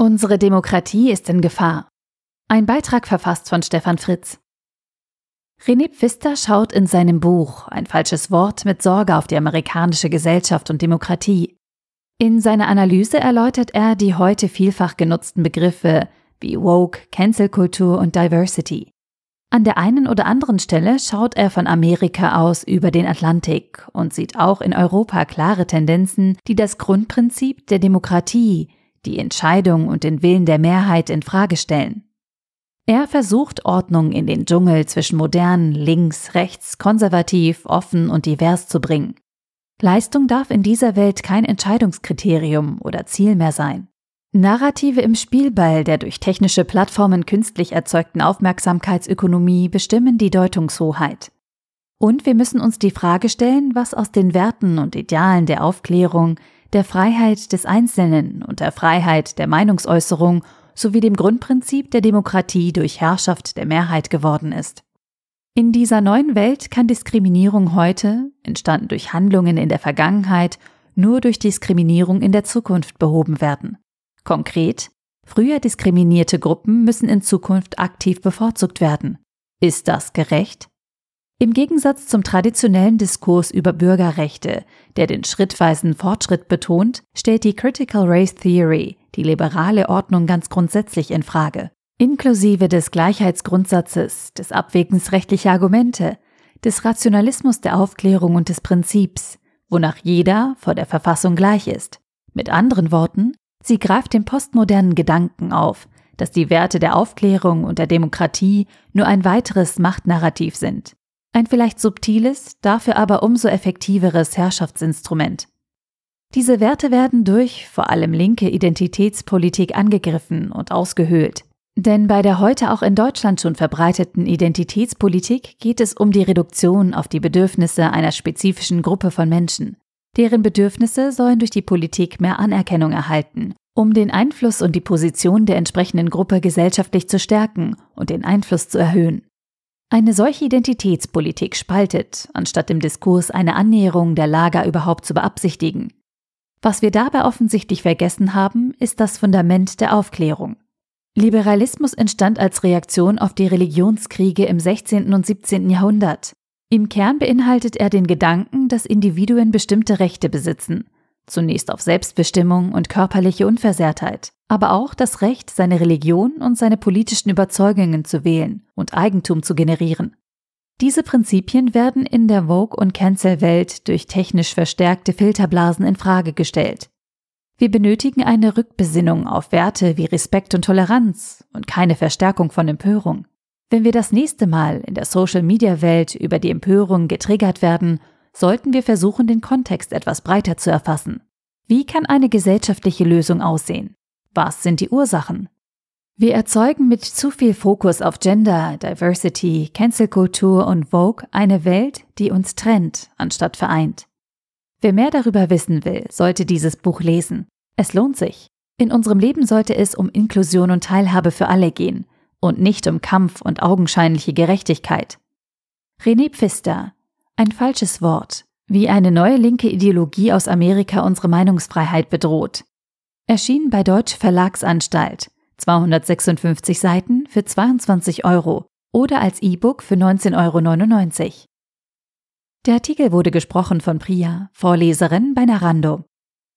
Unsere Demokratie ist in Gefahr. Ein Beitrag verfasst von Stefan Fritz. René Pfister schaut in seinem Buch Ein falsches Wort mit Sorge auf die amerikanische Gesellschaft und Demokratie. In seiner Analyse erläutert er die heute vielfach genutzten Begriffe wie Woke, Cancel-Kultur und Diversity. An der einen oder anderen Stelle schaut er von Amerika aus über den Atlantik und sieht auch in Europa klare Tendenzen, die das Grundprinzip der Demokratie, die Entscheidung und den Willen der Mehrheit in Frage stellen. Er versucht Ordnung in den Dschungel zwischen modern, links, rechts, konservativ, offen und divers zu bringen. Leistung darf in dieser Welt kein Entscheidungskriterium oder Ziel mehr sein. Narrative im Spielball der durch technische Plattformen künstlich erzeugten Aufmerksamkeitsökonomie bestimmen die Deutungshoheit. Und wir müssen uns die Frage stellen, was aus den Werten und Idealen der Aufklärung, der Freiheit des Einzelnen und der Freiheit der Meinungsäußerung sowie dem Grundprinzip der Demokratie durch Herrschaft der Mehrheit geworden ist. In dieser neuen Welt kann Diskriminierung heute, entstanden durch Handlungen in der Vergangenheit, nur durch Diskriminierung in der Zukunft behoben werden. Konkret, früher diskriminierte Gruppen müssen in Zukunft aktiv bevorzugt werden. Ist das gerecht? Im Gegensatz zum traditionellen Diskurs über Bürgerrechte, der den schrittweisen Fortschritt betont, stellt die Critical Race Theory die liberale Ordnung ganz grundsätzlich in Frage, inklusive des Gleichheitsgrundsatzes, des Abwägens rechtlicher Argumente, des Rationalismus der Aufklärung und des Prinzips, wonach jeder vor der Verfassung gleich ist. Mit anderen Worten, sie greift den postmodernen Gedanken auf, dass die Werte der Aufklärung und der Demokratie nur ein weiteres Machtnarrativ sind, ein vielleicht subtiles, dafür aber umso effektiveres Herrschaftsinstrument. Diese Werte werden durch vor allem linke Identitätspolitik angegriffen und ausgehöhlt. Denn bei der heute auch in Deutschland schon verbreiteten Identitätspolitik geht es um die Reduktion auf die Bedürfnisse einer spezifischen Gruppe von Menschen. Deren Bedürfnisse sollen durch die Politik mehr Anerkennung erhalten, um den Einfluss und die Position der entsprechenden Gruppe gesellschaftlich zu stärken und den Einfluss zu erhöhen. Eine solche Identitätspolitik spaltet, anstatt im Diskurs eine Annäherung der Lager überhaupt zu beabsichtigen. Was wir dabei offensichtlich vergessen haben, ist das Fundament der Aufklärung. Liberalismus entstand als Reaktion auf die Religionskriege im 16. und 17. Jahrhundert. Im Kern beinhaltet er den Gedanken, dass Individuen bestimmte Rechte besitzen, zunächst auf Selbstbestimmung und körperliche Unversehrtheit aber auch das Recht, seine Religion und seine politischen Überzeugungen zu wählen und Eigentum zu generieren. Diese Prinzipien werden in der Vogue- und Cancel-Welt durch technisch verstärkte Filterblasen in Frage gestellt. Wir benötigen eine Rückbesinnung auf Werte wie Respekt und Toleranz und keine Verstärkung von Empörung. Wenn wir das nächste Mal in der Social-Media-Welt über die Empörung getriggert werden, sollten wir versuchen, den Kontext etwas breiter zu erfassen. Wie kann eine gesellschaftliche Lösung aussehen? Was sind die Ursachen? Wir erzeugen mit zu viel Fokus auf Gender, Diversity, Cancel-Kultur und Vogue eine Welt, die uns trennt, anstatt vereint. Wer mehr darüber wissen will, sollte dieses Buch lesen. Es lohnt sich. In unserem Leben sollte es um Inklusion und Teilhabe für alle gehen und nicht um Kampf und augenscheinliche Gerechtigkeit. René Pfister. Ein falsches Wort. Wie eine neue linke Ideologie aus Amerika unsere Meinungsfreiheit bedroht. Erschien bei Deutsche Verlagsanstalt. 256 Seiten für 22 Euro oder als E-Book für 19,99 Euro. Der Artikel wurde gesprochen von Priya, Vorleserin bei Narando.